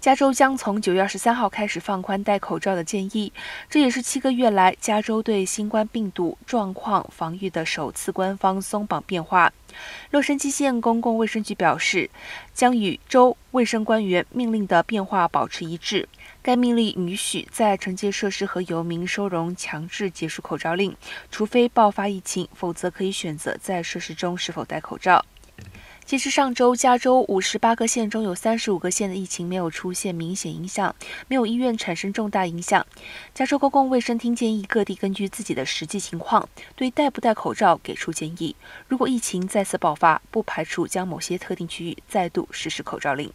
加州将从九月二十三号开始放宽戴口罩的建议，这也是七个月来加州对新冠病毒状况防御的首次官方松绑变化。洛杉矶县公共卫生局表示，将与州卫生官员命令的变化保持一致。该命令允许在惩戒设施和游民收容强制结束口罩令，除非爆发疫情，否则可以选择在设施中是否戴口罩。截至上周，加州五十八个县中有三十五个县的疫情没有出现明显影响，没有医院产生重大影响。加州公共卫生厅建议各地根据自己的实际情况，对戴不戴口罩给出建议。如果疫情再次爆发，不排除将某些特定区域再度实施口罩令。